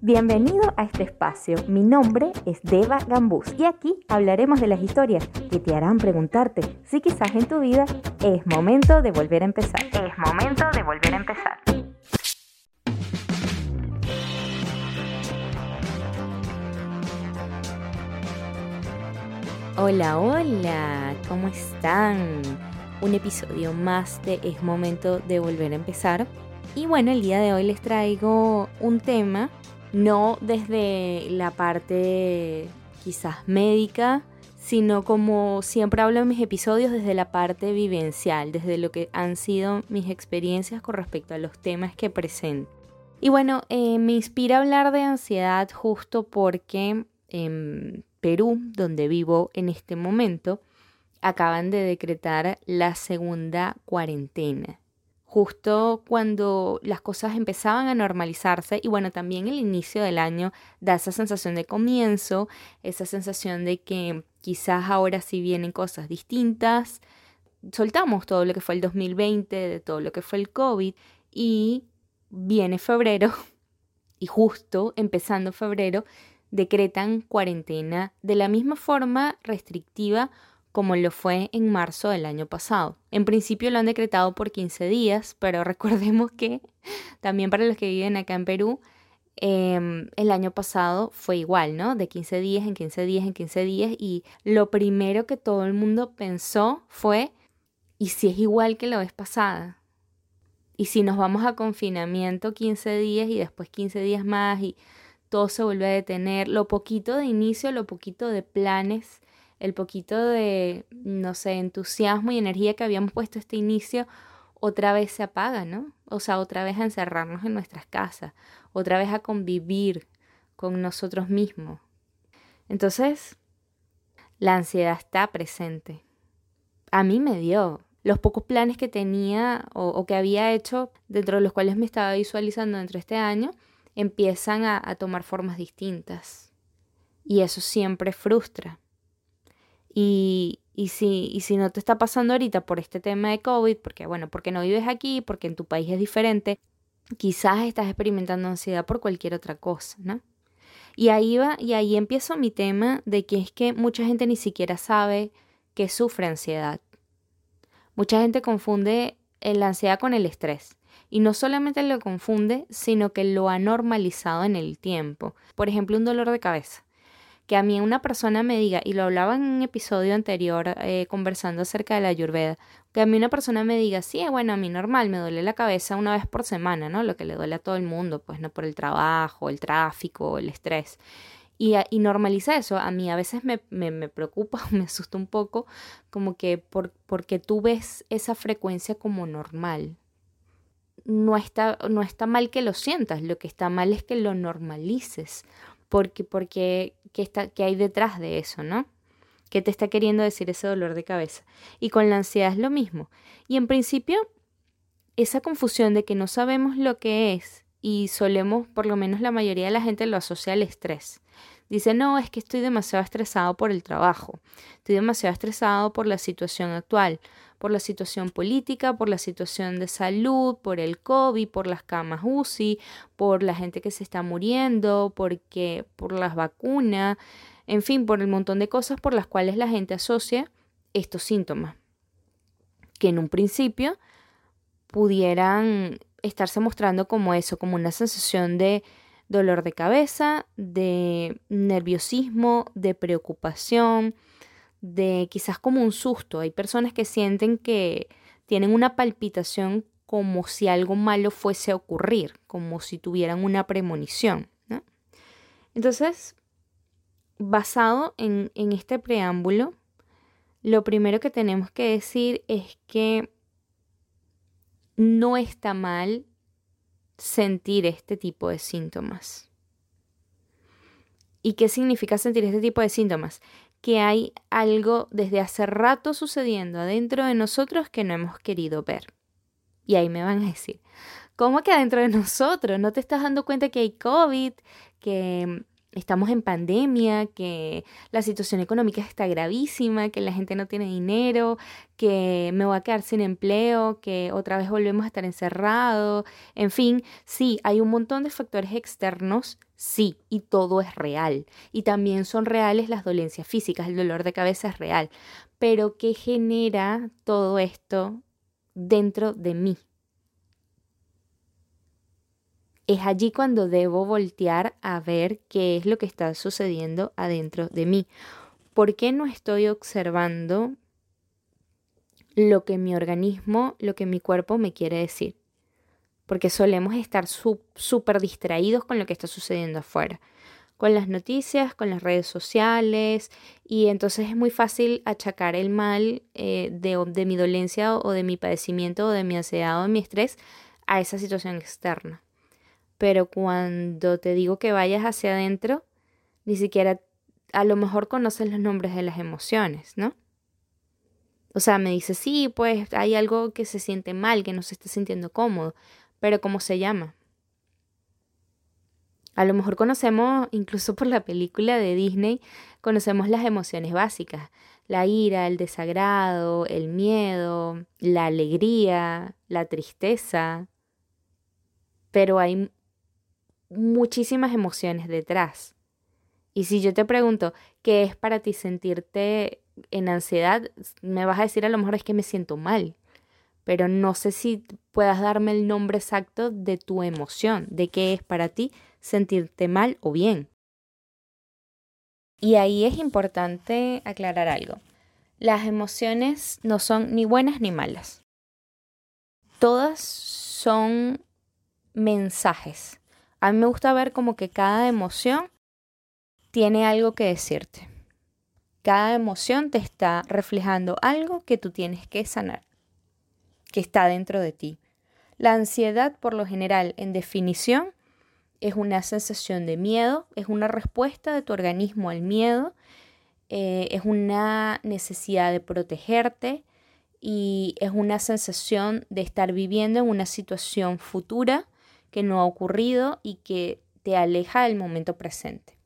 Bienvenido a este espacio. Mi nombre es Deva Gambús y aquí hablaremos de las historias que te harán preguntarte si quizás en tu vida es momento de volver a empezar. Es momento de volver a empezar. Hola, hola, ¿cómo están? Un episodio más de Es momento de volver a empezar. Y bueno, el día de hoy les traigo un tema no desde la parte quizás médica, sino como siempre hablo en mis episodios desde la parte vivencial, desde lo que han sido mis experiencias con respecto a los temas que presento. Y bueno, eh, me inspira hablar de ansiedad justo porque en Perú, donde vivo en este momento, acaban de decretar la segunda cuarentena justo cuando las cosas empezaban a normalizarse y bueno, también el inicio del año da esa sensación de comienzo, esa sensación de que quizás ahora sí vienen cosas distintas. Soltamos todo lo que fue el 2020, de todo lo que fue el COVID y viene febrero y justo empezando febrero decretan cuarentena de la misma forma restrictiva como lo fue en marzo del año pasado. En principio lo han decretado por 15 días, pero recordemos que también para los que viven acá en Perú, em, el año pasado fue igual, ¿no? De 15 días en 15 días en 15 días y lo primero que todo el mundo pensó fue, ¿y si es igual que la vez pasada? ¿Y si nos vamos a confinamiento 15 días y después 15 días más y todo se vuelve a detener? Lo poquito de inicio, lo poquito de planes el poquito de, no sé, entusiasmo y energía que habíamos puesto este inicio, otra vez se apaga, ¿no? O sea, otra vez a encerrarnos en nuestras casas, otra vez a convivir con nosotros mismos. Entonces, la ansiedad está presente. A mí me dio. Los pocos planes que tenía o, que había hecho, dentro de los cuales me estaba visualizando dentro de este año, empiezan a tomar formas distintas. Y eso siempre frustra. Y, si, y si no te está pasando ahorita por este tema de COVID, porque bueno, porque no vives aquí, porque en tu país es diferente, quizás estás experimentando ansiedad por cualquier otra cosa, ¿no? Y ahí va, y ahí empiezo mi tema de que es que mucha gente ni siquiera sabe que sufre ansiedad. Mucha gente confunde la ansiedad con el estrés. Y no solamente lo confunde, sino que lo ha normalizado en el tiempo. Por ejemplo, un dolor de cabeza que a mí una persona me diga, y lo hablaba en un episodio anterior eh, conversando acerca de la ayurveda, que a mí una persona me diga, sí, bueno, a mí normal, me duele la cabeza una vez por semana, ¿no? Lo que le duele a todo el mundo, pues no por el trabajo, el tráfico, el estrés. Y, y normaliza eso, a mí a veces me, me, me preocupa, me asusta un poco, como que por, porque tú ves esa frecuencia como normal. No está, no está mal que lo sientas, lo que está mal es que lo normalices porque, porque, ¿qué, está, qué hay detrás de eso, no? ¿Qué te está queriendo decir ese dolor de cabeza? Y con la ansiedad es lo mismo. Y en principio, esa confusión de que no sabemos lo que es y solemos, por lo menos la mayoría de la gente lo asocia al estrés. Dice, no, es que estoy demasiado estresado por el trabajo, estoy demasiado estresado por la situación actual, por la situación política, por la situación de salud, por el COVID, por las camas UCI, por la gente que se está muriendo, porque, por las vacunas, en fin, por el montón de cosas por las cuales la gente asocia estos síntomas, que en un principio pudieran estarse mostrando como eso, como una sensación de dolor de cabeza, de nerviosismo, de preocupación, de quizás como un susto. Hay personas que sienten que tienen una palpitación como si algo malo fuese a ocurrir, como si tuvieran una premonición. Entonces, basado en, en este preámbulo, lo primero que tenemos que decir es que no está mal sentir este tipo de síntomas. ¿Y qué significa sentir este tipo de síntomas? Que hay algo desde hace rato sucediendo adentro de nosotros que no hemos querido ver. Y ahí me van a decir, ¿cómo que adentro de nosotros? ¿No te estás dando cuenta que hay COVID? Que estamos en pandemia, que la situación económica está gravísima, que la gente no tiene dinero, que me voy a quedar sin empleo, que otra vez volvemos a estar encerrados, en fin, sí, hay un montón de factores externos, sí, y todo es real. Y también son reales las dolencias físicas, el dolor de cabeza es real. Pero ¿qué genera todo esto dentro de mí? Es allí cuando debo voltear a ver qué es lo que está sucediendo adentro de mí. ¿Por qué no estoy observando lo que mi organismo, lo que mi cuerpo me quiere decir? Porque solemos estar súper distraídos con lo que está sucediendo afuera, con las noticias, con las redes sociales, y entonces es muy fácil achacar el mal eh, de, de mi dolencia o de mi padecimiento o de mi ansiedad o de mi estrés a esa situación externa pero cuando te digo que vayas hacia adentro, ni siquiera a lo mejor conoces los nombres de las emociones, ¿no? O sea, me dice, sí, pues hay algo que se siente mal, que no se está sintiendo cómodo, pero ¿cómo se llama? A lo mejor conocemos, incluso por la película de Disney, conocemos las emociones básicas, la ira, el desagrado, el miedo, la alegría, la tristeza, pero hay muchísimas emociones detrás. Y si yo te pregunto, ¿qué es para ti sentirte en ansiedad? Me vas a decir a lo mejor es que me siento mal, pero no sé si puedas darme el nombre exacto de tu emoción, de qué es para ti sentirte mal o bien. Y ahí es importante aclarar algo. Las emociones no son ni buenas ni malas. Todas son mensajes a mí me gusta ver como que cada emoción tiene algo que decirte. Cada emoción te está reflejando algo que tú tienes que sanar, que está dentro de ti. La ansiedad, por lo general, en definición, es una sensación de miedo, es una respuesta de tu organismo al miedo, eh, es una necesidad de protegerte y es una sensación de estar viviendo en una situación futura que no ha ocurrido y que te aleja del momento presente.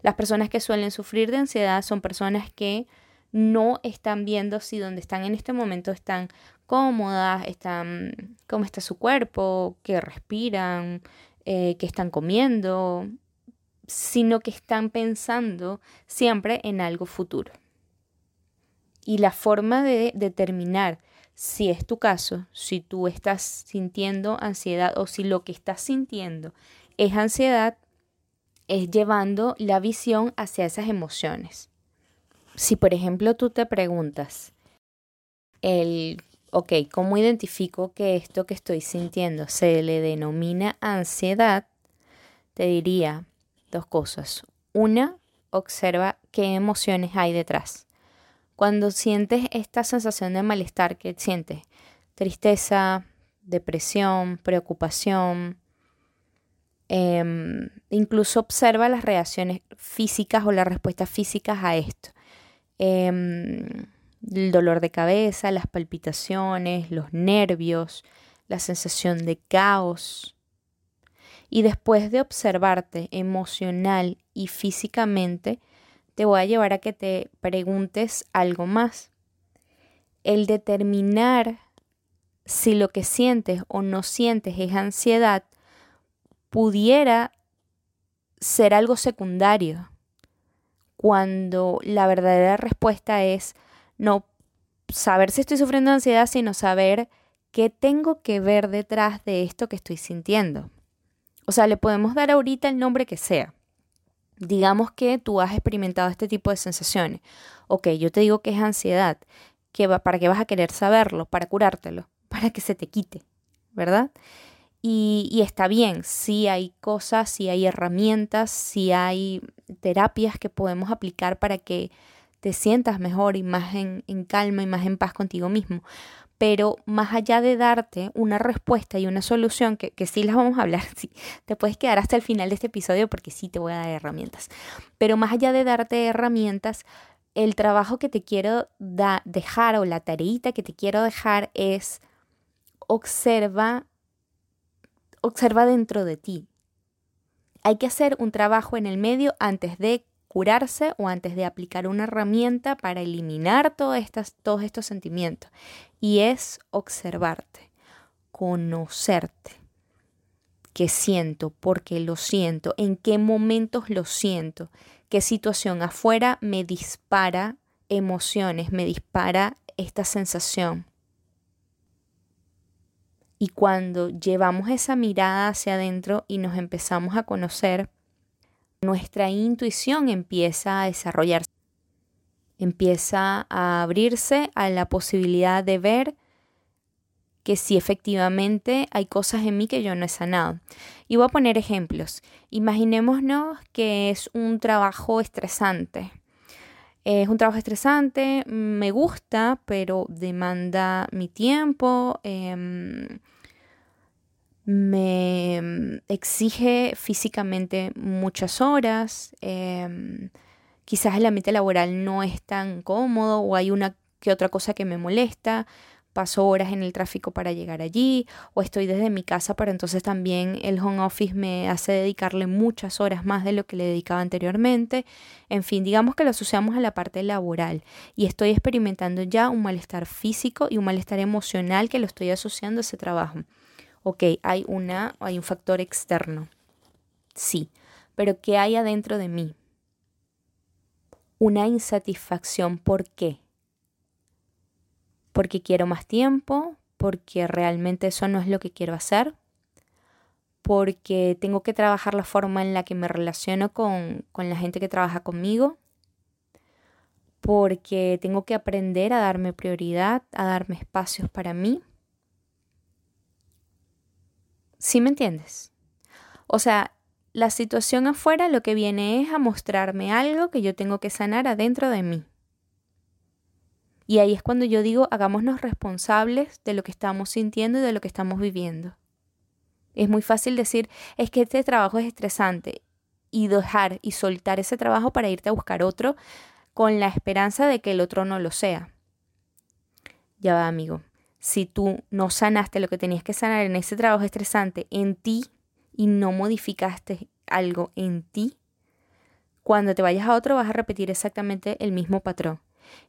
Las personas que suelen sufrir de ansiedad son personas que no están viendo si donde están en este momento están cómodas, están cómo está su cuerpo, que respiran, eh, que están comiendo, sino que están pensando siempre en algo futuro. Y la forma de determinar si es tu caso, si tú estás sintiendo ansiedad o si lo que estás sintiendo es ansiedad, es llevando la visión hacia esas emociones. Si por ejemplo tú te preguntas, el, ok, ¿cómo identifico que esto que estoy sintiendo se le denomina ansiedad? Te diría dos cosas. Una, observa qué emociones hay detrás. Cuando sientes esta sensación de malestar que sientes, tristeza, depresión, preocupación, em, incluso observa las reacciones físicas o las respuestas físicas a esto. Em, el dolor de cabeza, las palpitaciones, los nervios, la sensación de caos. Y después de observarte emocional y físicamente, te voy a llevar a que te preguntes algo más. El determinar si lo que sientes o no sientes es ansiedad pudiera ser algo secundario, cuando la verdadera respuesta es no saber si estoy sufriendo ansiedad, sino saber qué tengo que ver detrás de esto que estoy sintiendo. O sea, le podemos dar ahorita el nombre que sea. Digamos que tú has experimentado este tipo de sensaciones. Ok, yo te digo que es ansiedad. Que ¿Para qué vas a querer saberlo? Para curártelo, para que se te quite, ¿verdad? Y, y, está bien, si hay cosas, si hay herramientas, si hay terapias que podemos aplicar para que te sientas mejor y más en, en calma y más en paz contigo mismo pero más allá de darte una respuesta y una solución, que, que sí las vamos a hablar, sí, te puedes quedar hasta el final de este episodio porque sí te voy a dar herramientas, pero más allá de darte herramientas, el trabajo que te quiero dejar o la tareita que te quiero dejar es observa, observa dentro de ti. Hay que hacer un trabajo en el medio antes de curarse o antes de aplicar una herramienta para eliminar todos estos sentimientos. Y es observarte, conocerte. ¿Qué siento? ¿Por qué lo siento? ¿En qué momentos lo siento? ¿Qué situación afuera me dispara emociones, me dispara esta sensación? Y cuando llevamos esa mirada hacia adentro y nos empezamos a conocer, nuestra intuición empieza a desarrollarse, empieza a abrirse a la posibilidad de ver que sí efectivamente hay cosas en mí que yo no he sanado. Y voy a poner ejemplos. Imaginémonos que es un trabajo estresante. Es un trabajo estresante, me gusta, pero demanda mi tiempo, em, me exige físicamente muchas horas, em, quizás el ambiente laboral no es tan cómodo o hay una que otra cosa que me molesta, paso horas en el tráfico para llegar allí o estoy desde mi casa, pero entonces también el home office me hace dedicarle muchas horas más de lo que le dedicaba anteriormente. En fin, digamos que lo asociamos a la parte laboral y estoy experimentando ya un malestar físico y un malestar emocional que lo estoy asociando a ese trabajo. Ok, hay, una, hay un factor externo. Sí, pero ¿qué hay adentro de mí? Una insatisfacción. ¿Por qué? porque quiero más tiempo, porque realmente eso no es lo que quiero hacer, porque tengo que trabajar la forma en la que me relaciono con, con la gente que trabaja conmigo, porque tengo que aprender a darme prioridad, a darme espacios para mí. ¿Sí me entiendes? O sea, la situación afuera lo que viene es a mostrarme algo que yo tengo que sanar adentro de mí. Y ahí es cuando yo digo, hagámonos responsables de lo que estamos sintiendo y de lo que estamos viviendo. Es muy fácil decir, es que este trabajo es estresante y dejar y soltar ese trabajo para irte a buscar otro con la esperanza de que el otro no lo sea. Ya va, amigo. Si tú no sanaste lo que tenías que sanar en ese trabajo estresante en ti y no modificaste algo en ti, cuando te vayas a otro vas a repetir exactamente el mismo patrón.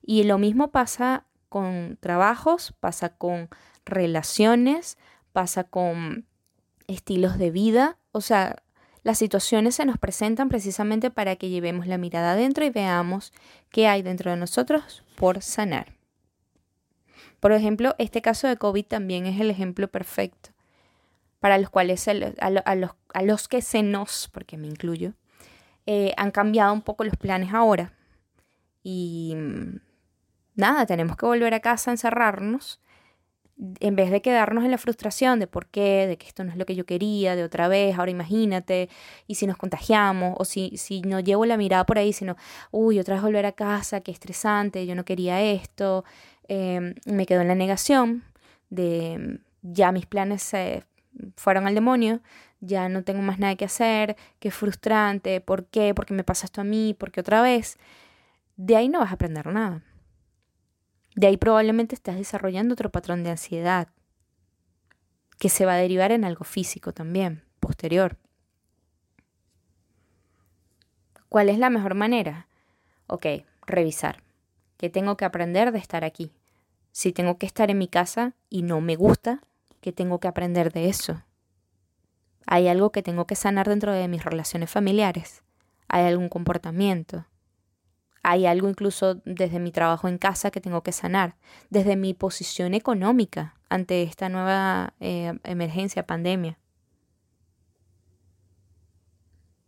Y lo mismo pasa con trabajos, pasa con relaciones, pasa con estilos de vida. O sea, las situaciones se nos presentan precisamente para que llevemos la mirada adentro y veamos qué hay dentro de nosotros por sanar. Por ejemplo, este caso de COVID también es el ejemplo perfecto para los cuales a, los, a los, que se nos, porque me incluyo, eh, han cambiado un poco los planes ahora. Y mm, nada, tenemos que volver a casa a encerrarnos en vez de quedarnos en la frustración de por qué, de que esto no es lo que yo quería, de otra vez, ahora imagínate, y si nos contagiamos, o si, si no llevo la mirada por ahí, sino, uy, otra vez volver a casa, qué estresante, yo no quería esto, em, me quedo en la negación de ya mis planes se fueron al demonio, ya no tengo más nada que hacer, qué frustrante, ¿por qué? ¿Por qué me pasa esto a mí? ¿Por qué otra vez? de ahí no vas a aprender nada. De ahí probablemente estás desarrollando otro patrón de ansiedad que se va a derivar en algo físico también, posterior. ¿Cuál es la mejor manera? Ok, revisar. ¿Qué tengo que aprender de estar aquí? Si tengo que estar en mi casa y no me gusta, ¿qué tengo que aprender de eso? ¿Hay algo que tengo que sanar dentro de mis relaciones familiares? ¿Hay algún comportamiento? Hay algo incluso desde mi trabajo en casa que tengo que sanar, desde mi posición económica ante esta nueva eh, emergencia, pandemia.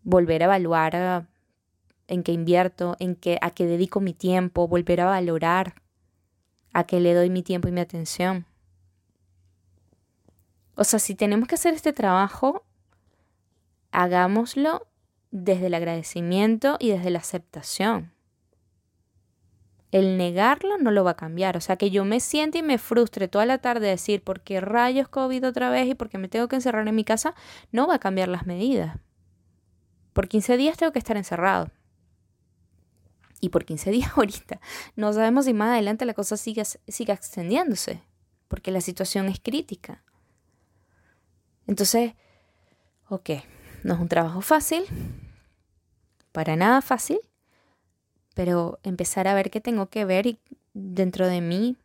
Volver a evaluar ah, en qué invierto, en qué, a qué dedico mi tiempo, volver a valorar a qué le doy mi tiempo y mi atención. O sea, si tenemos que hacer este trabajo, hagámoslo desde el agradecimiento y desde la aceptación el negarlo no lo va a cambiar. O sea, que yo me siente y me frustre toda la tarde decir, ¿por qué rayos COVID otra vez y por qué me tengo que encerrar en mi casa? No va a cambiar las medidas. Por 15 días tengo que estar encerrado. Y por 15 días ahorita. No sabemos si más adelante la cosa siga, siga extendiéndose. Porque la situación es crítica. Entonces, ok, no es un trabajo fácil, para nada fácil, pero empezar a ver qué tengo que ver y dentro de mí,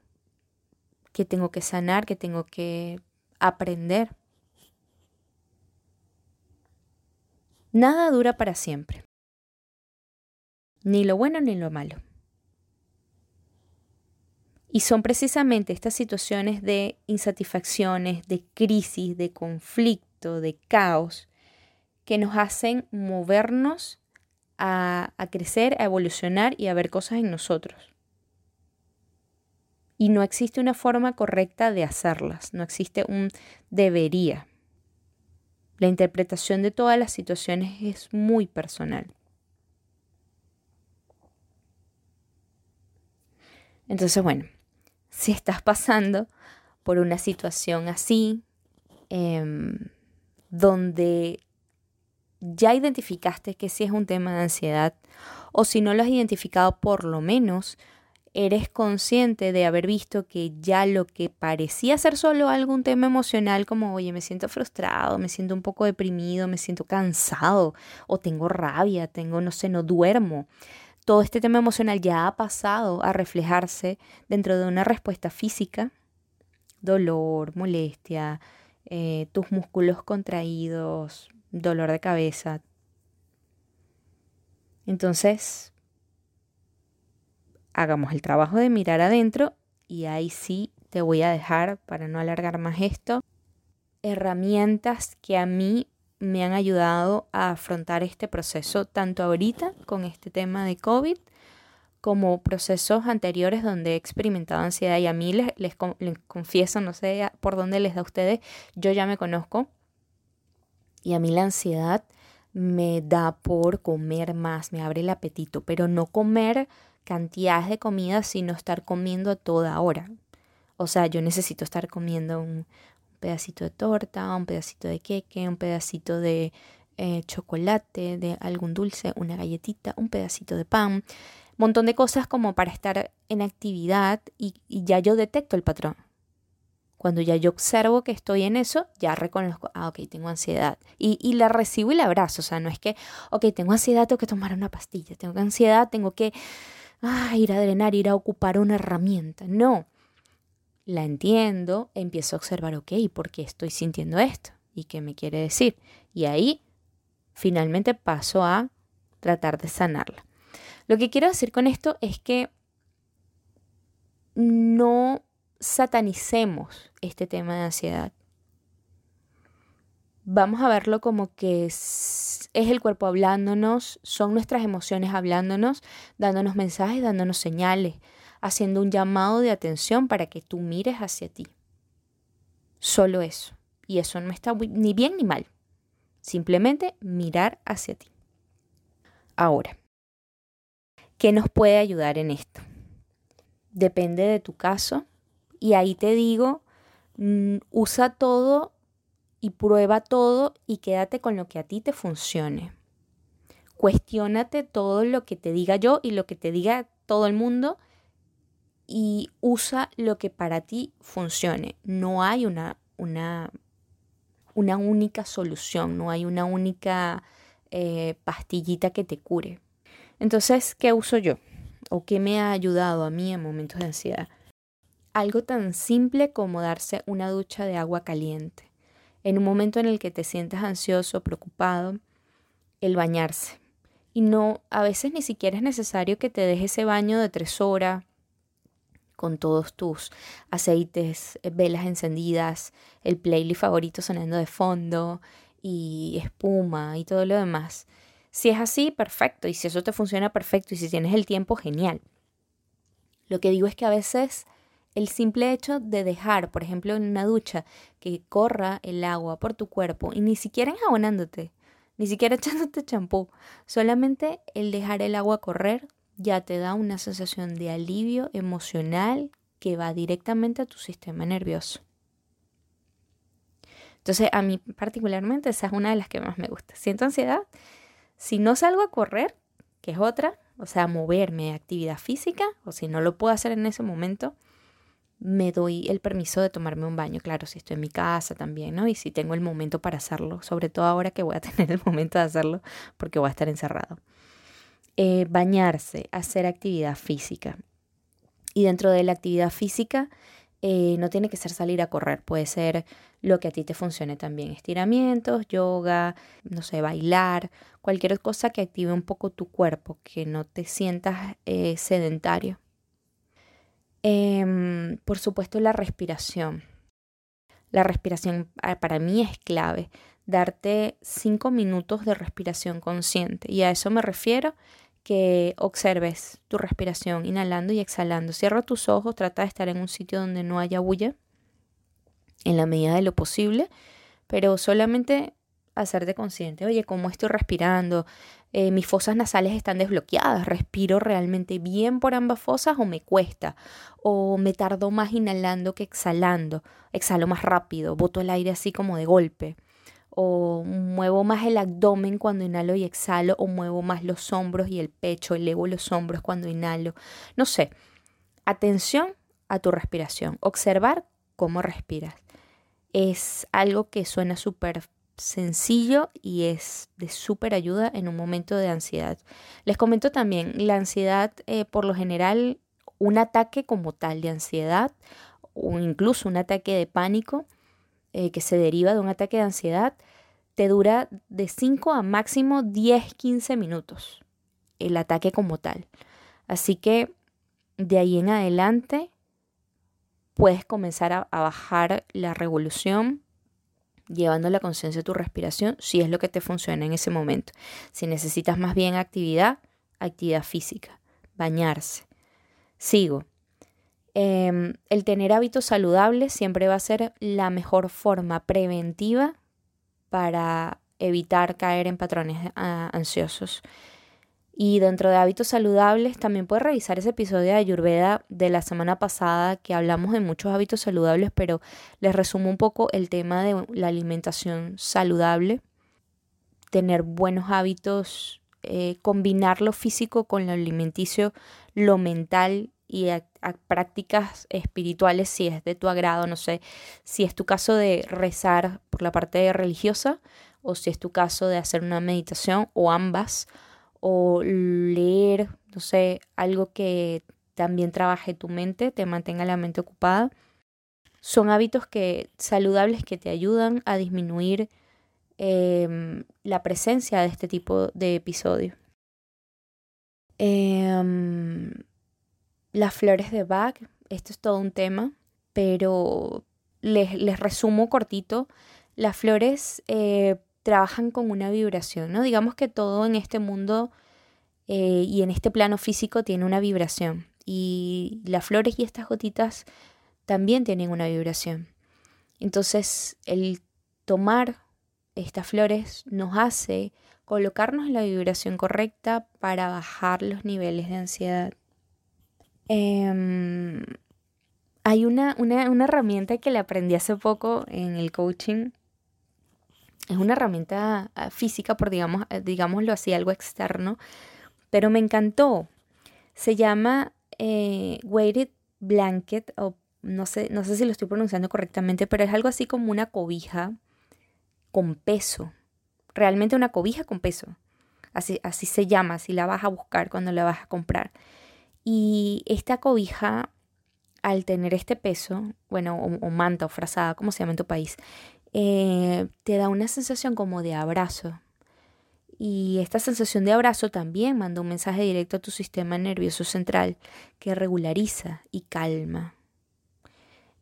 qué tengo que sanar, qué tengo que aprender. Nada dura para siempre, ni lo bueno ni lo malo. Y son precisamente estas situaciones de insatisfacciones, de crisis, de conflicto, de caos, que nos hacen movernos a, crecer, a evolucionar y a ver cosas en nosotros. Y no existe una forma correcta de hacerlas, no existe un debería. La interpretación de todas las situaciones es muy personal. Entonces, bueno, si estás pasando por una situación así, em, donde ya identificaste que sí es un tema de ansiedad, o si no lo has identificado, por lo menos eres consciente de haber visto que ya lo que parecía ser solo algún tema emocional, como, oye, me siento frustrado, me siento un poco deprimido, me siento cansado, o tengo rabia, tengo, no sé, no duermo, todo este tema emocional ya ha pasado a reflejarse dentro de una respuesta física, dolor, molestia, eh, tus músculos contraídos, dolor de cabeza. Entonces, hagamos el trabajo de mirar adentro y ahí sí te voy a dejar, para no alargar más esto, herramientas que a mí me han ayudado a afrontar este proceso, tanto ahorita con este tema de COVID, como procesos anteriores donde he experimentado ansiedad y a mí les, les, confieso, no sé por dónde les da a ustedes, yo ya me conozco y a mí la ansiedad me da por comer más, me abre el apetito, pero no comer cantidades de comida, sino estar comiendo a toda hora. O sea, yo necesito estar comiendo un, pedacito de torta, un pedacito de queque, un pedacito de eh, chocolate, de algún dulce, una galletita, un pedacito de pan, montón de cosas como para estar en actividad y, ya yo detecto el patrón. Cuando ya yo observo que estoy en eso, ya reconozco, ah, ok, tengo ansiedad. Y, la recibo y la abrazo. O sea, no es que, ok, tengo ansiedad, tengo que tomar una pastilla. Tengo ansiedad, tengo que ah, ir a drenar, ir a ocupar una herramienta. No, la entiendo, empiezo a observar, ok, ¿por qué estoy sintiendo esto? ¿Y qué me quiere decir? Y ahí finalmente paso a tratar de sanarla. Lo que quiero decir con esto es que no satanicemos este tema de ansiedad. Vamos a verlo como que es, es, el cuerpo hablándonos, son nuestras emociones hablándonos, dándonos mensajes, dándonos señales, haciendo un llamado de atención para que tú mires hacia ti. Solo eso. Y eso no está ni bien ni mal. Simplemente mirar hacia ti. Ahora, ¿qué nos puede ayudar en esto? Depende de tu caso. Y ahí te digo, mm, usa todo y prueba todo y quédate con lo que a ti te funcione. Cuestiónate todo lo que te diga yo y lo que te diga todo el mundo y usa lo que para ti funcione. No hay una, una, una única solución, no hay una única eh, pastillita que te cure. Entonces, ¿qué uso yo? ¿O qué me ha ayudado a mí en momentos de ansiedad? Algo tan simple como darse una ducha de agua caliente. En un momento en el que te sientes ansioso, preocupado, el bañarse. Y no, a veces ni siquiera es necesario que te dejes ese baño de tres horas con todos tus aceites, eh, velas encendidas, el playlist favorito sonando de fondo y espuma y todo lo demás. Si es así, perfecto. Y si eso te funciona, perfecto. Y si tienes el tiempo, genial. Lo que digo es que a veces el simple hecho de dejar, por ejemplo, en una ducha, que corra el agua por tu cuerpo y ni siquiera enjabonándote, ni siquiera echándote champú, solamente el dejar el agua correr ya te da una sensación de alivio emocional que va directamente a tu sistema nervioso. Entonces, a mí particularmente esa es una de las que más me gusta. Siento ansiedad. Si no salgo a correr, que es otra, o sea, moverme, actividad física, o si no lo puedo hacer en ese momento, me doy el permiso de tomarme un baño, claro, si estoy en mi casa también, ¿no? Y si tengo el momento para hacerlo, sobre todo ahora que voy a tener el momento de hacerlo porque voy a estar encerrado. Eh, bañarse, hacer actividad física. Y dentro de la actividad física, eh, no tiene que ser salir a correr, puede ser lo que a ti te funcione también. Estiramientos, yoga, no sé, bailar, cualquier cosa que active un poco tu cuerpo, que no te sientas eh, sedentario. Em, por supuesto, la respiración. La respiración ah, para mí es clave. Darte cinco minutos de respiración consciente. Y a eso me refiero que observes tu respiración, inhalando y exhalando. Cierra tus ojos, trata de estar en un sitio donde no haya bulla, en la medida de lo posible, pero solamente hacerte consciente, oye, ¿cómo estoy respirando? Eh, mis fosas nasales están desbloqueadas, respiro realmente bien por ambas fosas o me cuesta, o me tardo más inhalando que exhalando, exhalo más rápido, boto el aire así como de golpe. O muevo más el abdomen cuando inhalo y exhalo, o muevo más los hombros y el pecho, elevo los hombros cuando inhalo. No sé, atención a tu respiración, observar cómo respiras. Es algo que suena súper sencillo y es de súper ayuda en un momento de ansiedad. Les comento también, la ansiedad, eh, por lo general, un ataque como tal de ansiedad o incluso un ataque de pánico, eh, que se deriva de un ataque de ansiedad, te dura de 5 a máximo 10, 15 minutos el ataque como tal. Así que de ahí en adelante puedes comenzar a, a bajar la revolución llevando la conciencia a tu respiración si es lo que te funciona en ese momento. Si necesitas más bien actividad, actividad física, bañarse. Sigo. Em, el tener hábitos saludables siempre va a ser la mejor forma preventiva para evitar caer en patrones ah, ansiosos. Y dentro de hábitos saludables también puedes revisar ese episodio de Ayurveda de la semana pasada que hablamos de muchos hábitos saludables, pero les resumo un poco el tema de la alimentación saludable, tener buenos hábitos, eh, combinar lo físico con lo alimenticio, lo mental y prácticas espirituales si es de tu agrado, no sé, si es tu caso de rezar por la parte religiosa o si es tu caso de hacer una meditación o ambas o leer, no sé, algo que también trabaje tu mente, te mantenga la mente ocupada. Son hábitos que, saludables que te ayudan a disminuir em, la presencia de este tipo de episodios. Em, las flores de Bach, esto es todo un tema, pero les, les resumo cortito. Las flores eh, trabajan con una vibración, ¿no? Digamos que todo en este mundo eh, y en este plano físico tiene una vibración. Y las flores y estas gotitas también tienen una vibración. Entonces, el tomar estas flores nos hace colocarnos en la vibración correcta para bajar los niveles de ansiedad. Em, hay una, una, herramienta que le aprendí hace poco en el coaching. Es una herramienta ah, física, por digamos, eh, digámoslo así, algo externo, pero me encantó. Se llama eh, Weighted Blanket, o no sé, no sé si lo estoy pronunciando correctamente, pero es algo así como una cobija con peso. Realmente una cobija con peso. Así, así se llama, si la vas a buscar cuando la vas a comprar. Y esta cobija, al tener este peso, bueno, o, manta o frazada, como se llama en tu país, eh, te da una sensación como de abrazo. Y esta sensación de abrazo también manda un mensaje directo a tu sistema nervioso central que regulariza y calma.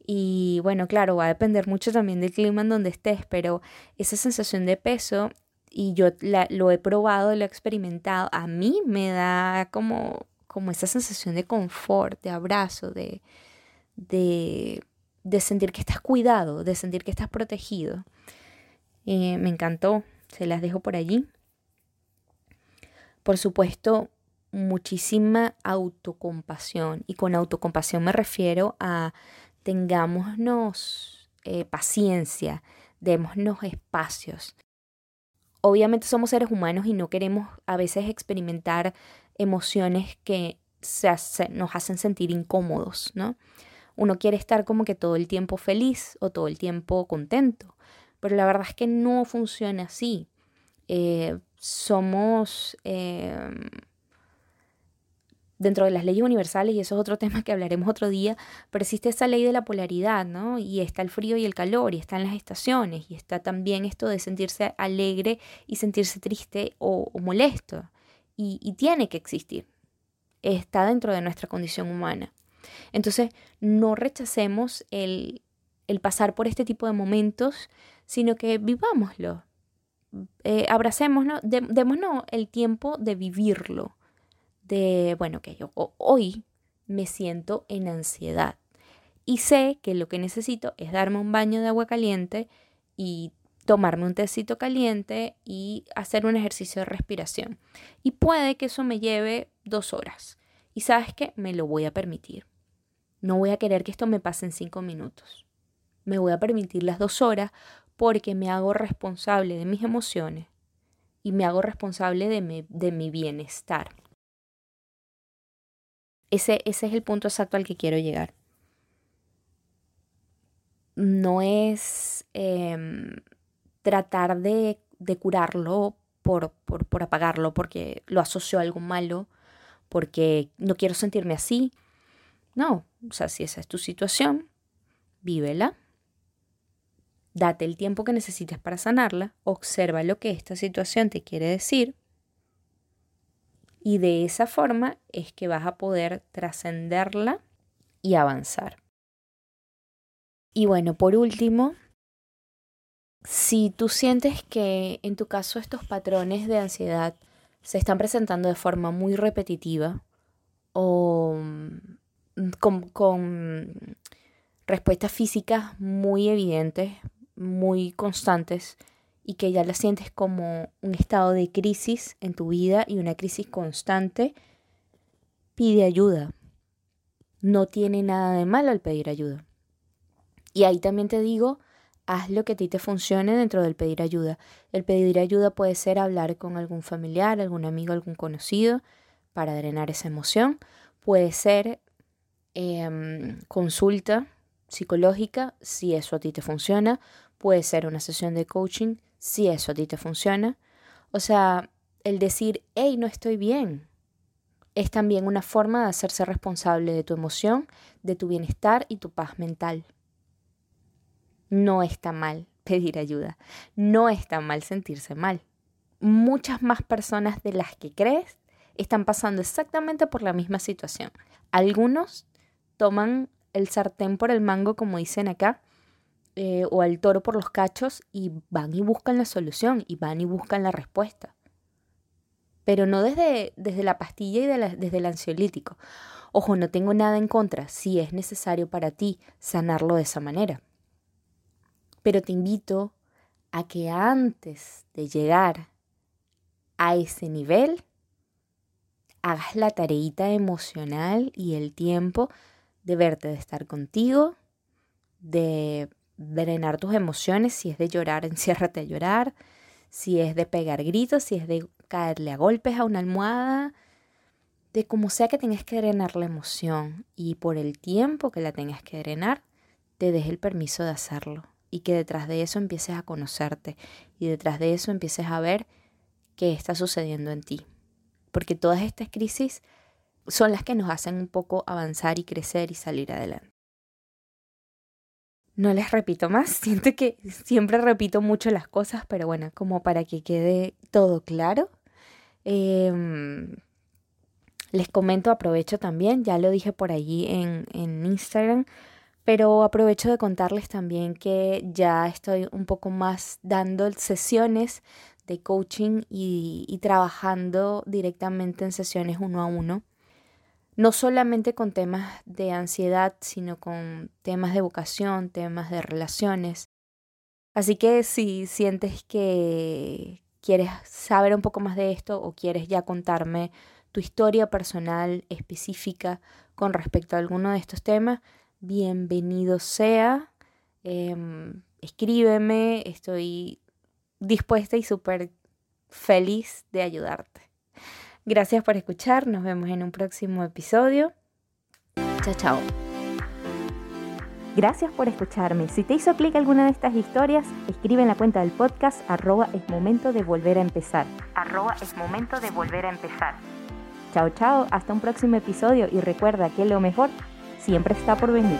Y bueno, claro, va a depender mucho también del clima en donde estés, pero esa sensación de peso, y yo lo he probado, lo he experimentado, a mí me da como como esa sensación de confort, de abrazo, de, de, sentir que estás cuidado, de sentir que estás protegido. Eh, me encantó, se las dejo por allí. Por supuesto, muchísima autocompasión. Y con autocompasión me refiero a tengámonos eh, paciencia, démonos espacios. Obviamente somos seres humanos y no queremos a veces experimentar emociones que se nos hacen sentir incómodos, ¿no? Uno quiere estar como que todo el tiempo feliz o todo el tiempo contento, pero la verdad es que no funciona así. Eh, somos em, dentro de las leyes universales, y eso es otro tema que hablaremos otro día, pero existe esa ley de la polaridad, ¿no? Y está el frío y el calor, y están las estaciones, y está también esto de sentirse alegre y sentirse triste o, molesto. y tiene que existir. Está dentro de nuestra condición humana. Entonces, no rechacemos el, el pasar por este tipo de momentos, sino que vivámoslo. Eh, abracémoslo, démonos el tiempo de vivirlo. De, bueno, que yo hoy me siento en ansiedad y sé que lo que necesito es darme un baño de agua caliente y tomarme un tecito caliente y hacer un ejercicio de respiración. Y puede que eso me lleve dos horas. Y sabes que me lo voy a permitir. No voy a querer que esto me pase en cinco minutos. Me voy a permitir las dos horas porque me hago responsable de mis emociones y me hago responsable de mi, bienestar. Ese, es el punto exacto al que quiero llegar. No es em, tratar de, curarlo por, por, por apagarlo porque lo asocio a algo malo, porque no quiero sentirme así, no, o sea, si esa es tu situación, vívela. Date el tiempo que necesites para sanarla, observa lo que esta situación te quiere decir y de esa forma es que vas a poder trascenderla y avanzar. Y bueno, por último, si tú sientes que en tu caso estos patrones de ansiedad se están presentando de forma muy repetitiva o con, respuestas físicas muy evidentes, muy constantes y que ya las sientes como un estado de crisis en tu vida y una crisis constante, pide ayuda. No tiene nada de malo al pedir ayuda. Y ahí también te digo, haz lo que a ti te funcione dentro del pedir ayuda. El pedir ayuda puede ser hablar con algún familiar, algún amigo, algún conocido para drenar esa emoción. Puede ser Em, consulta psicológica, si eso a ti te funciona. Puede ser una sesión de coaching, si eso a ti te funciona. O sea, el decir, hey, no estoy bien, es también una forma de hacerse responsable de tu emoción, de tu bienestar y tu paz mental. No está mal pedir ayuda, no está mal sentirse mal. Muchas más personas de las que crees están pasando exactamente por la misma situación. Algunos toman el sartén por el mango, como dicen acá, eh, o al toro por los cachos y van y buscan la solución y van y buscan la respuesta. Pero no desde, desde la pastilla y desde el ansiolítico. Ojo, no tengo nada en contra si es necesario para ti sanarlo de esa manera. Pero te invito a que antes de llegar a ese nivel, hagas la tareita emocional y el tiempo de verte, de estar contigo, de drenar tus emociones, si es de llorar, enciérrate a llorar, si es de pegar gritos, si es de caerle a golpes a una almohada, de como sea que tengas que drenar la emoción y por el tiempo que la tengas que drenar, te des el permiso de hacerlo y que detrás de eso empieces a conocerte y detrás de eso empieces a ver qué está sucediendo en ti. Porque todas estas crisis son las que nos hacen un poco avanzar y crecer y salir adelante. No les repito más, siento que siempre repito mucho las cosas, pero bueno, como para que quede todo claro. Em, les comento, aprovecho también, ya lo dije por allí en, en Instagram, pero aprovecho de contarles también que ya estoy un poco más dando sesiones de coaching y, y trabajando directamente en sesiones uno a uno no solamente con temas de ansiedad, sino con temas de vocación, temas de relaciones. Así que si sientes que quieres saber un poco más de esto o quieres ya contarme tu historia personal específica con respecto a alguno de estos temas, bienvenido sea. Em, escríbeme, estoy dispuesta y súper feliz de ayudarte. Gracias por escuchar, nos vemos en un próximo episodio. Chao, chao. Gracias por escucharme. Si te hizo clic alguna de estas historias, escribe en la cuenta del podcast arroba es momento de volver a empezar. Arroba es momento de volver a empezar. Chao, chao, hasta un próximo episodio y recuerda que lo mejor siempre está por venir.